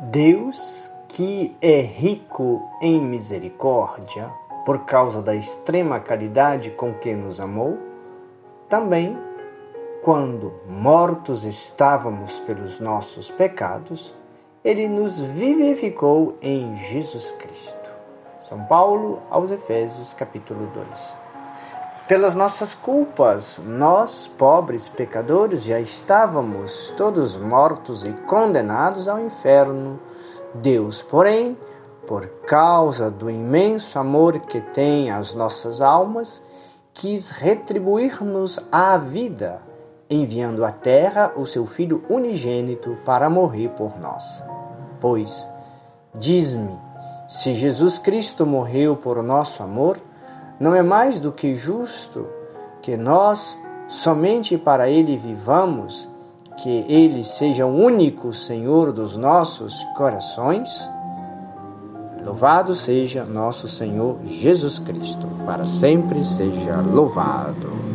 Deus, que é rico em misericórdia, por causa da extrema caridade com que nos amou, também, quando mortos estávamos pelos nossos pecados, ele nos vivificou em Jesus Cristo. São Paulo aos Efésios, capítulo 2. Pelas nossas culpas, nós, pobres pecadores, já estávamos todos mortos e condenados ao inferno. Deus, porém, por causa do imenso amor que tem às nossas almas, quis retribuir-nos a vida, enviando à terra o seu Filho unigênito para morrer por nós. Pois, diz-me, se Jesus Cristo morreu por nosso amor, não é mais do que justo que nós somente para Ele vivamos, que Ele seja o único Senhor dos nossos corações? Louvado seja nosso Senhor Jesus Cristo, para sempre seja louvado.